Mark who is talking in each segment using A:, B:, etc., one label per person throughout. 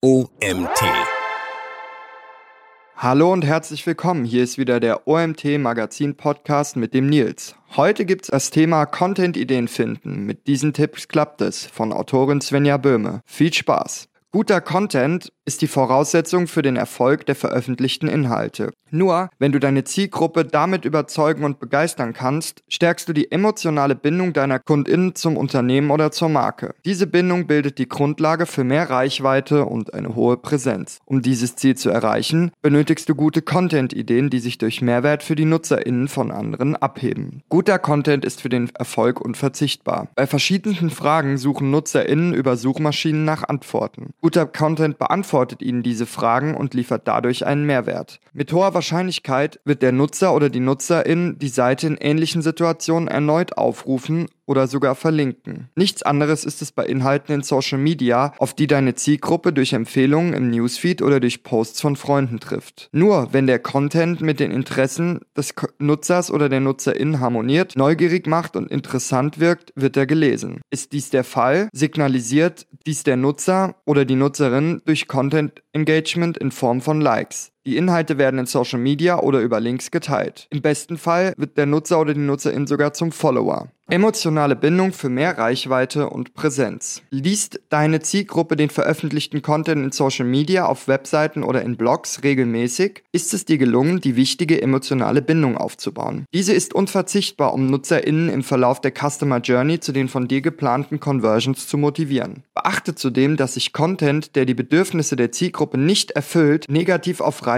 A: OMT.
B: Hallo und herzlich willkommen. Hier ist wieder der OMT Magazin Podcast mit dem Nils. Heute gibt's das Thema Content-Ideen finden. Mit diesen Tipps klappt es von Autorin Svenja Böhme. Viel Spaß. Guter Content ist die Voraussetzung für den Erfolg der veröffentlichten Inhalte. Nur wenn du deine Zielgruppe damit überzeugen und begeistern kannst, stärkst du die emotionale Bindung deiner Kundinnen zum Unternehmen oder zur Marke. Diese Bindung bildet die Grundlage für mehr Reichweite und eine hohe Präsenz. Um dieses Ziel zu erreichen, benötigst du gute Content-Ideen, die sich durch Mehrwert für die Nutzerinnen von anderen abheben. Guter Content ist für den Erfolg unverzichtbar. Bei verschiedenen Fragen suchen Nutzerinnen über Suchmaschinen nach Antworten. Guter Content beantwortet beantwortet Ihnen diese Fragen und liefert dadurch einen Mehrwert. Mit hoher Wahrscheinlichkeit wird der Nutzer oder die Nutzerin die Seite in ähnlichen Situationen erneut aufrufen oder sogar verlinken. Nichts anderes ist es bei Inhalten in Social Media, auf die deine Zielgruppe durch Empfehlungen im Newsfeed oder durch Posts von Freunden trifft. Nur wenn der Content mit den Interessen des Nutzers oder der Nutzerin harmoniert, neugierig macht und interessant wirkt, wird er gelesen. Ist dies der Fall, signalisiert dies der Nutzer oder die Nutzerin durch Content Engagement in Form von Likes. Die Inhalte werden in Social Media oder über Links geteilt. Im besten Fall wird der Nutzer oder die Nutzerin sogar zum Follower. Emotionale Bindung für mehr Reichweite und Präsenz. Liest deine Zielgruppe den veröffentlichten Content in Social Media, auf Webseiten oder in Blogs regelmäßig, ist es dir gelungen, die wichtige emotionale Bindung aufzubauen. Diese ist unverzichtbar, um NutzerInnen im Verlauf der Customer Journey zu den von dir geplanten Conversions zu motivieren. Beachte zudem, dass sich Content, der die Bedürfnisse der Zielgruppe nicht erfüllt, negativ auf Reichweite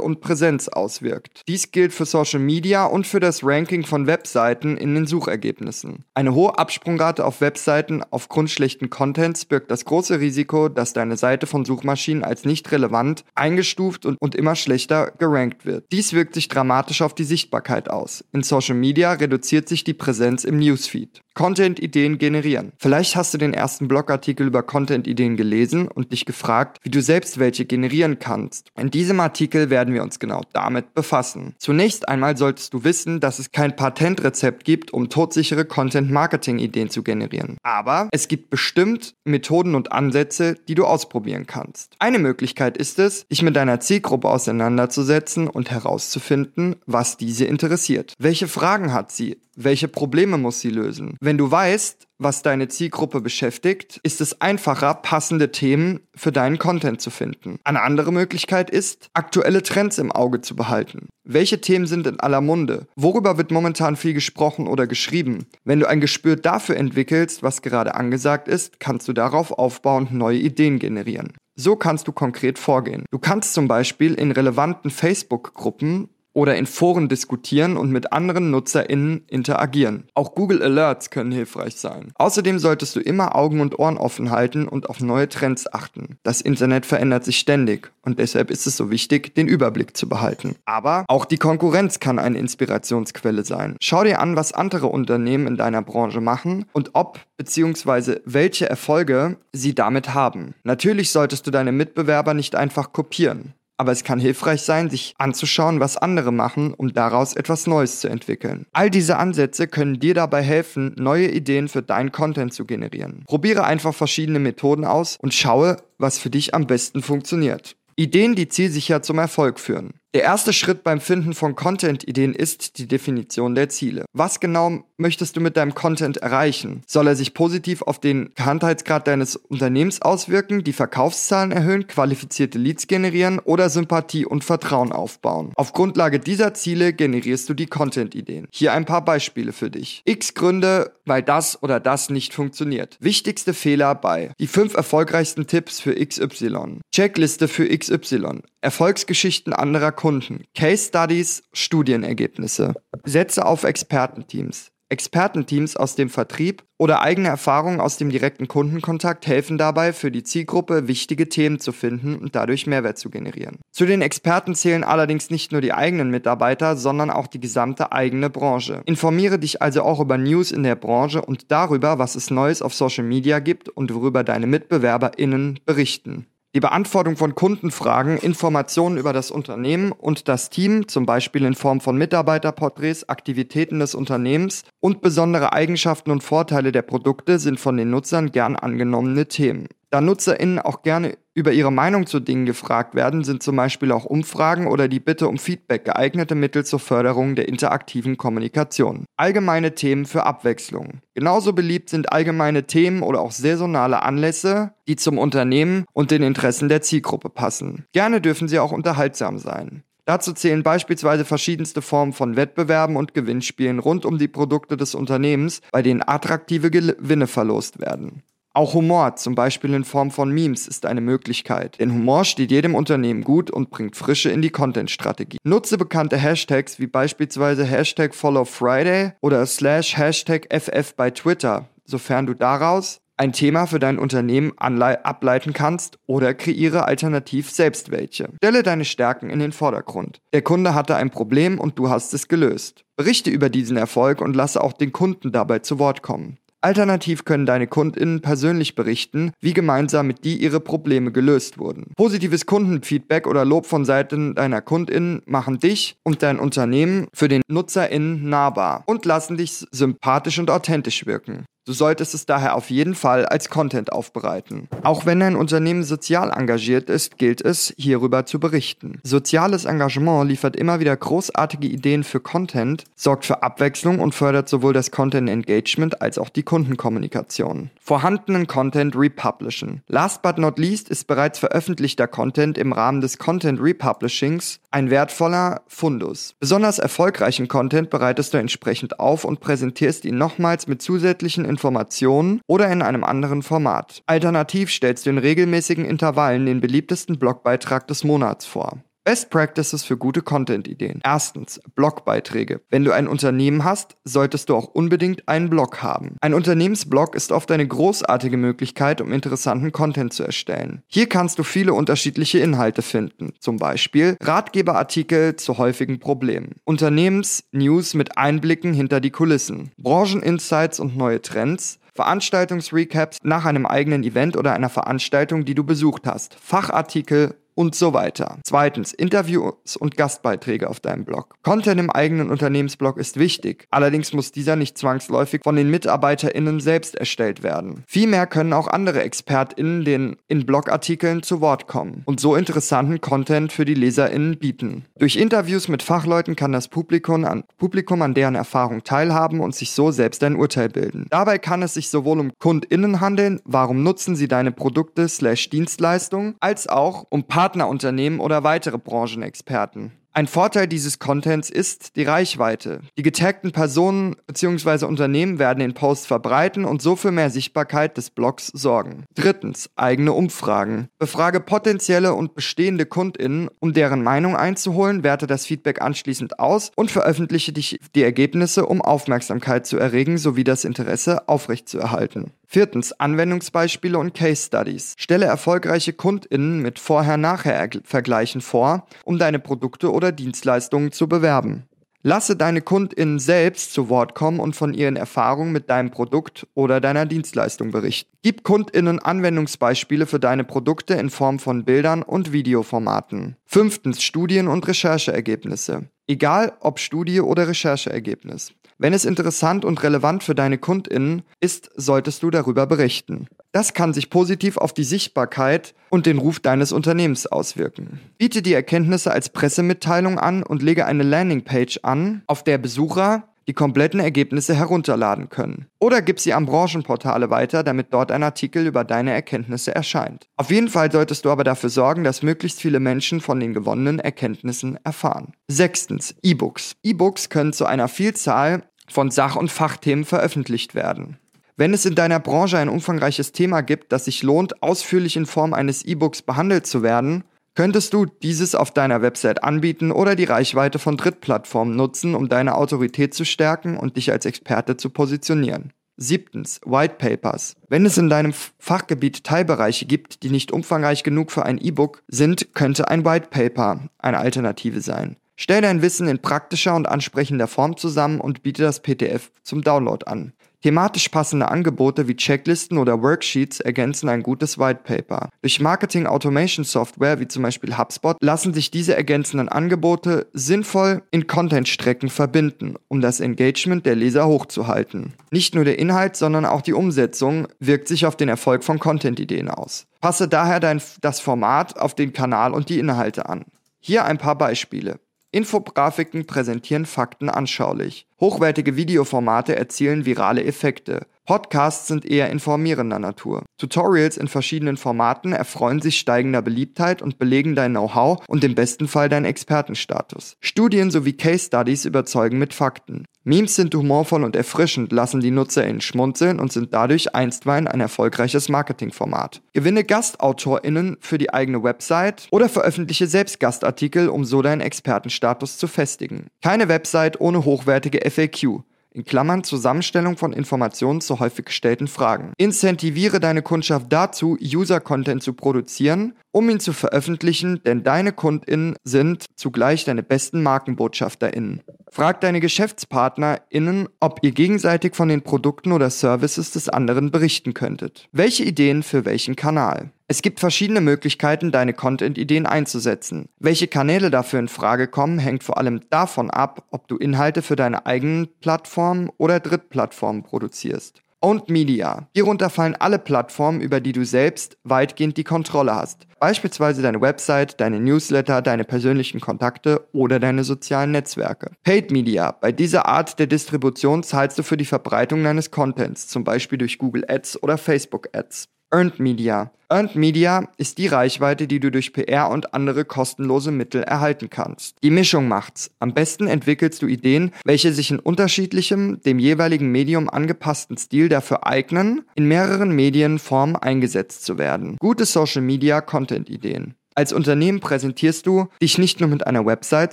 B: und Präsenz auswirkt. Dies gilt für Social Media und für das Ranking von Webseiten in den Suchergebnissen. Ergebnissen. Eine hohe Absprungrate auf Webseiten aufgrund schlechten Contents birgt das große Risiko, dass deine Seite von Suchmaschinen als nicht relevant eingestuft und, und immer schlechter gerankt wird. Dies wirkt sich dramatisch auf die Sichtbarkeit aus. In Social Media reduziert sich die Präsenz im Newsfeed. Content-Ideen generieren. Vielleicht hast du den ersten Blogartikel über Content-Ideen gelesen und dich gefragt, wie du selbst welche generieren kannst. In diesem Artikel werden wir uns genau damit befassen. Zunächst einmal solltest du wissen, dass es kein Patentrezept gibt, um todsichere Content-Marketing-Ideen zu generieren. Aber es gibt bestimmt Methoden und Ansätze, die du ausprobieren kannst. Eine Möglichkeit ist es, dich mit deiner Zielgruppe auseinanderzusetzen und herauszufinden, was diese interessiert. Welche Fragen hat sie? Welche Probleme muss sie lösen? Wenn du weißt, was deine Zielgruppe beschäftigt, ist es einfacher, passende Themen für deinen Content zu finden. Eine andere Möglichkeit ist, aktuelle Trends im Auge zu behalten. Welche Themen sind in aller Munde? Worüber wird momentan viel gesprochen oder geschrieben? Wenn du ein Gespür dafür entwickelst, was gerade angesagt ist, kannst du darauf aufbauend neue Ideen generieren. So kannst du konkret vorgehen. Du kannst zum Beispiel in relevanten Facebook-Gruppen oder in Foren diskutieren und mit anderen NutzerInnen interagieren. Auch Google Alerts können hilfreich sein. Außerdem solltest du immer Augen und Ohren offen halten und auf neue Trends achten. Das Internet verändert sich ständig und deshalb ist es so wichtig, den Überblick zu behalten. Aber auch die Konkurrenz kann eine Inspirationsquelle sein. Schau dir an, was andere Unternehmen in deiner Branche machen und ob bzw. welche Erfolge sie damit haben. Natürlich solltest du deine Mitbewerber nicht einfach kopieren aber es kann hilfreich sein, sich anzuschauen, was andere machen, um daraus etwas Neues zu entwickeln. All diese Ansätze können dir dabei helfen, neue Ideen für deinen Content zu generieren. Probiere einfach verschiedene Methoden aus und schaue, was für dich am besten funktioniert. Ideen, die zielsicher zum Erfolg führen. Der erste Schritt beim Finden von Content-Ideen ist die Definition der Ziele. Was genau möchtest du mit deinem Content erreichen? Soll er sich positiv auf den Bekanntheitsgrad deines Unternehmens auswirken, die Verkaufszahlen erhöhen, qualifizierte Leads generieren oder Sympathie und Vertrauen aufbauen? Auf Grundlage dieser Ziele generierst du die Content-Ideen. Hier ein paar Beispiele für dich. X Gründe, weil das oder das nicht funktioniert. Wichtigste Fehler bei. Die fünf erfolgreichsten Tipps für XY. Checkliste für XY. Erfolgsgeschichten anderer Kunden, Case Studies, Studienergebnisse. Setze auf Expertenteams. Expertenteams aus dem Vertrieb oder eigene Erfahrungen aus dem direkten Kundenkontakt helfen dabei, für die Zielgruppe wichtige Themen zu finden und dadurch Mehrwert zu generieren. Zu den Experten zählen allerdings nicht nur die eigenen Mitarbeiter, sondern auch die gesamte eigene Branche. Informiere dich also auch über News in der Branche und darüber, was es Neues auf Social Media gibt und worüber deine MitbewerberInnen berichten. Die Beantwortung von Kundenfragen, Informationen über das Unternehmen und das Team, zum Beispiel in Form von Mitarbeiterporträts, Aktivitäten des Unternehmens und besondere Eigenschaften und Vorteile der Produkte sind von den Nutzern gern angenommene Themen. Da NutzerInnen auch gerne über ihre Meinung zu Dingen gefragt werden, sind zum Beispiel auch Umfragen oder die Bitte um Feedback geeignete Mittel zur Förderung der interaktiven Kommunikation. Allgemeine Themen für Abwechslung. Genauso beliebt sind allgemeine Themen oder auch saisonale Anlässe, die zum Unternehmen und den Interessen der Zielgruppe passen. Gerne dürfen sie auch unterhaltsam sein. Dazu zählen beispielsweise verschiedenste Formen von Wettbewerben und Gewinnspielen rund um die Produkte des Unternehmens, bei denen attraktive Gewinne verlost werden. Auch Humor, zum Beispiel in Form von Memes, ist eine Möglichkeit. Denn Humor steht jedem Unternehmen gut und bringt Frische in die Content-Strategie. Nutze bekannte Hashtags wie beispielsweise Hashtag FollowFriday oder slash Hashtag FF bei Twitter, sofern du daraus ein Thema für dein Unternehmen ableiten kannst oder kreiere alternativ selbst welche. Stelle deine Stärken in den Vordergrund. Der Kunde hatte ein Problem und du hast es gelöst. Berichte über diesen Erfolg und lasse auch den Kunden dabei zu Wort kommen. Alternativ können deine KundInnen persönlich berichten, wie gemeinsam mit dir ihre Probleme gelöst wurden. Positives Kundenfeedback oder Lob von Seiten deiner KundInnen machen dich und dein Unternehmen für den NutzerInnen nahbar und lassen dich sympathisch und authentisch wirken. Du solltest es daher auf jeden Fall als Content aufbereiten. Auch wenn dein Unternehmen sozial engagiert ist, gilt es, hierüber zu berichten. Soziales Engagement liefert immer wieder großartige Ideen für Content, sorgt für Abwechslung und fördert sowohl das Content Engagement als auch die Kundenkommunikation. Vorhandenen Content republishen. Last but not least ist bereits veröffentlichter Content im Rahmen des Content Republishings ein wertvoller Fundus. Besonders erfolgreichen Content bereitest du entsprechend auf und präsentierst ihn nochmals mit zusätzlichen Informationen oder in einem anderen Format. Alternativ stellst du in regelmäßigen Intervallen den beliebtesten Blogbeitrag des Monats vor. Best Practices für gute Content-Ideen. Erstens, Blogbeiträge. Wenn du ein Unternehmen hast, solltest du auch unbedingt einen Blog haben. Ein Unternehmensblog ist oft eine großartige Möglichkeit, um interessanten Content zu erstellen. Hier kannst du viele unterschiedliche Inhalte finden. Zum Beispiel Ratgeberartikel zu häufigen Problemen, Unternehmens-News mit Einblicken hinter die Kulissen, Brancheninsights und neue Trends, Veranstaltungsrecaps nach einem eigenen Event oder einer Veranstaltung, die du besucht hast, Fachartikel und so weiter. Zweitens, Interviews und Gastbeiträge auf deinem Blog. Content im eigenen Unternehmensblog ist wichtig. Allerdings muss dieser nicht zwangsläufig von den MitarbeiterInnen selbst erstellt werden. Vielmehr können auch andere ExpertInnen den in Blogartikeln zu Wort kommen und so interessanten Content für die LeserInnen bieten. Durch Interviews mit Fachleuten kann das Publikum an, Publikum an deren Erfahrung teilhaben und sich so selbst ein Urteil bilden. Dabei kann es sich sowohl um KundInnen handeln, warum nutzen sie deine Produkte slash Dienstleistungen, als auch um Partner Partnerunternehmen oder weitere Branchenexperten. Ein Vorteil dieses Contents ist die Reichweite. Die getagten Personen bzw. Unternehmen werden den Post verbreiten und so für mehr Sichtbarkeit des Blogs sorgen. Drittens, eigene Umfragen. Befrage potenzielle und bestehende KundInnen, um deren Meinung einzuholen, werte das Feedback anschließend aus und veröffentliche die, die Ergebnisse, um Aufmerksamkeit zu erregen sowie das Interesse aufrechtzuerhalten. Viertens, Anwendungsbeispiele und Case Studies. Stelle erfolgreiche KundInnen mit Vorher-Nachher-Vergleichen vor, um deine Produkte oder Dienstleistungen zu bewerben. Lasse deine KundInnen selbst zu Wort kommen und von ihren Erfahrungen mit deinem Produkt oder deiner Dienstleistung berichten. Gib KundInnen Anwendungsbeispiele für deine Produkte in Form von Bildern und Videoformaten. Fünftens, Studien- und Rechercheergebnisse. Egal ob Studie oder Rechercheergebnis. Wenn es interessant und relevant für deine KundInnen ist, solltest du darüber berichten. Das kann sich positiv auf die Sichtbarkeit und den Ruf deines Unternehmens auswirken. Biete die Erkenntnisse als Pressemitteilung an und lege eine Landingpage an, auf der Besucher die kompletten Ergebnisse herunterladen können. Oder gib sie an Branchenportale weiter, damit dort ein Artikel über deine Erkenntnisse erscheint. Auf jeden Fall solltest du aber dafür sorgen, dass möglichst viele Menschen von den gewonnenen Erkenntnissen erfahren. Sechstens, E-Books. E-Books können zu einer Vielzahl von Sach- und Fachthemen veröffentlicht werden. Wenn es in deiner Branche ein umfangreiches Thema gibt, das sich lohnt, ausführlich in Form eines E-Books behandelt zu werden, könntest du dieses auf deiner Website anbieten oder die Reichweite von Drittplattformen nutzen, um deine Autorität zu stärken und dich als Experte zu positionieren. Siebtens, White Papers. Wenn es in deinem Fachgebiet Teilbereiche gibt, die nicht umfangreich genug für ein E-Book sind, könnte ein White Paper eine Alternative sein. Stell dein Wissen in praktischer und ansprechender Form zusammen und biete das PDF zum Download an. Thematisch passende Angebote wie Checklisten oder Worksheets ergänzen ein gutes White Paper. Durch Marketing Automation Software wie zum Beispiel HubSpot lassen sich diese ergänzenden Angebote sinnvoll in Content-Strecken verbinden, um das Engagement der Leser hochzuhalten. Nicht nur der Inhalt, sondern auch die Umsetzung wirkt sich auf den Erfolg von Content-Ideen aus. Passe daher dein, das Format auf den Kanal und die Inhalte an. Hier ein paar Beispiele. Infografiken präsentieren Fakten anschaulich. Hochwertige Videoformate erzielen virale Effekte. Podcasts sind eher informierender Natur. Tutorials in verschiedenen Formaten erfreuen sich steigender Beliebtheit und belegen dein Know-how und im besten Fall deinen Expertenstatus. Studien sowie Case Studies überzeugen mit Fakten. Memes sind humorvoll und erfrischend, lassen die NutzerInnen schmunzeln und sind dadurch einstweilen ein erfolgreiches Marketingformat. Gewinne GastautorInnen für die eigene Website oder veröffentliche selbst Gastartikel, um so deinen Expertenstatus zu festigen. Keine Website ohne hochwertige FAQ in Klammern Zusammenstellung von Informationen zu häufig gestellten Fragen. Incentiviere deine Kundschaft dazu, User-Content zu produzieren, um ihn zu veröffentlichen, denn deine KundInnen sind zugleich deine besten MarkenbotschafterInnen. Frag deine GeschäftspartnerInnen, ob ihr gegenseitig von den Produkten oder Services des anderen berichten könntet. Welche Ideen für welchen Kanal? Es gibt verschiedene Möglichkeiten, deine Content-Ideen einzusetzen. Welche Kanäle dafür in Frage kommen, hängt vor allem davon ab, ob du Inhalte für deine eigenen Plattformen oder Drittplattformen produzierst. Owned Media. Hierunter fallen alle Plattformen, über die du selbst weitgehend die Kontrolle hast. Beispielsweise deine Website, deine Newsletter, deine persönlichen Kontakte oder deine sozialen Netzwerke. Paid Media. Bei dieser Art der Distribution zahlst du für die Verbreitung deines Contents, zum Beispiel durch Google Ads oder Facebook Ads. Earned Media. Earned Media ist die Reichweite, die du durch PR und andere kostenlose Mittel erhalten kannst. Die Mischung macht's. Am besten entwickelst du Ideen, welche sich in unterschiedlichem, dem jeweiligen Medium angepassten Stil dafür eignen, in mehreren Medienformen eingesetzt zu werden. Gute Social Media Content Ideen. Als Unternehmen präsentierst du dich nicht nur mit einer Website,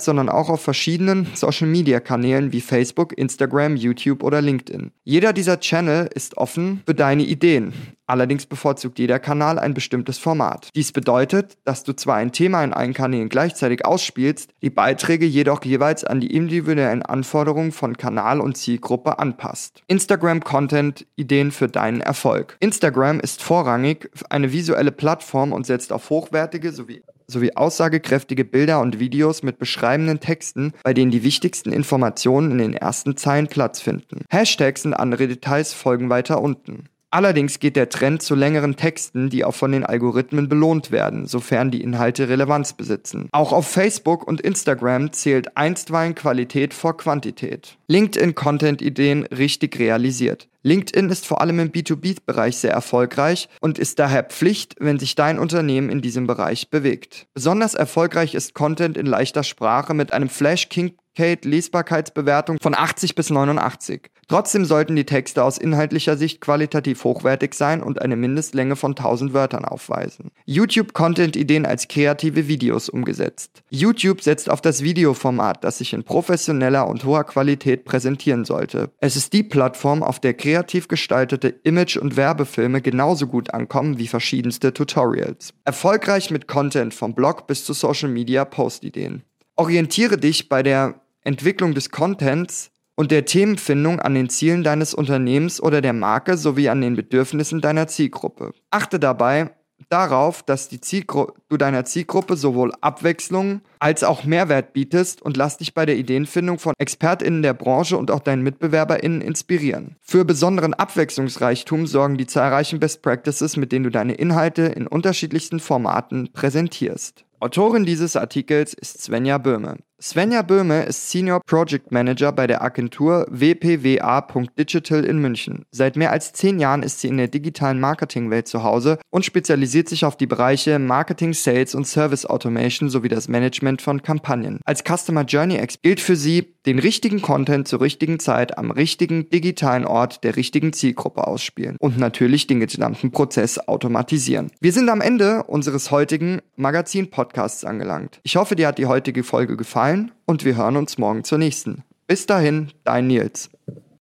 B: sondern auch auf verschiedenen Social-Media-Kanälen wie Facebook, Instagram, YouTube oder LinkedIn. Jeder dieser Channel ist offen für deine Ideen. Allerdings bevorzugt jeder Kanal ein bestimmtes Format. Dies bedeutet, dass du zwar ein Thema in allen Kanälen gleichzeitig ausspielst, die Beiträge jedoch jeweils an die individuellen Anforderungen von Kanal und Zielgruppe anpasst. Instagram Content Ideen für deinen Erfolg. Instagram ist vorrangig eine visuelle Plattform und setzt auf hochwertige sowie sowie aussagekräftige Bilder und Videos mit beschreibenden Texten, bei denen die wichtigsten Informationen in den ersten Zeilen Platz finden. Hashtags und andere Details folgen weiter unten. Allerdings geht der Trend zu längeren Texten, die auch von den Algorithmen belohnt werden, sofern die Inhalte Relevanz besitzen. Auch auf Facebook und Instagram zählt einstweilen Qualität vor Quantität. LinkedIn-Content-Ideen richtig realisiert. LinkedIn ist vor allem im B2B-Bereich sehr erfolgreich und ist daher Pflicht, wenn sich dein Unternehmen in diesem Bereich bewegt. Besonders erfolgreich ist Content in leichter Sprache mit einem Flash King Lesbarkeitsbewertung von 80 bis 89. Trotzdem sollten die Texte aus inhaltlicher Sicht qualitativ hochwertig sein und eine Mindestlänge von 1000 Wörtern aufweisen. YouTube-Content-Ideen als kreative Videos umgesetzt. YouTube setzt auf das Videoformat, das sich in professioneller und hoher Qualität präsentieren sollte. Es ist die Plattform, auf der kreativ gestaltete Image- und Werbefilme genauso gut ankommen wie verschiedenste Tutorials. Erfolgreich mit Content vom Blog bis zu Social-Media-Post-Ideen. Orientiere dich bei der Entwicklung des Contents und der Themenfindung an den Zielen deines Unternehmens oder der Marke sowie an den Bedürfnissen deiner Zielgruppe. Achte dabei darauf, dass du deiner Zielgruppe sowohl Abwechslung als auch Mehrwert bietest und lass dich bei der Ideenfindung von ExpertInnen der Branche und auch deinen MitbewerberInnen inspirieren. Für besonderen Abwechslungsreichtum sorgen die zahlreichen Best Practices, mit denen du deine Inhalte in unterschiedlichsten Formaten präsentierst. Autorin dieses Artikels ist Svenja Böhme. Svenja Böhme ist Senior Project Manager bei der Agentur wpwa.digital in München. Seit mehr als zehn Jahren ist sie in der digitalen Marketingwelt zu Hause und spezialisiert sich auf die Bereiche Marketing, Sales und Service Automation sowie das Management von Kampagnen. Als Customer Journey Expert gilt für sie, den richtigen Content zur richtigen Zeit am richtigen digitalen Ort der richtigen Zielgruppe ausspielen und natürlich den gesamten Prozess automatisieren. Wir sind am Ende unseres heutigen Magazin-Podcasts angelangt. Ich hoffe, dir hat die heutige Folge gefallen und wir hören uns morgen zur nächsten. Bis dahin, dein Nils.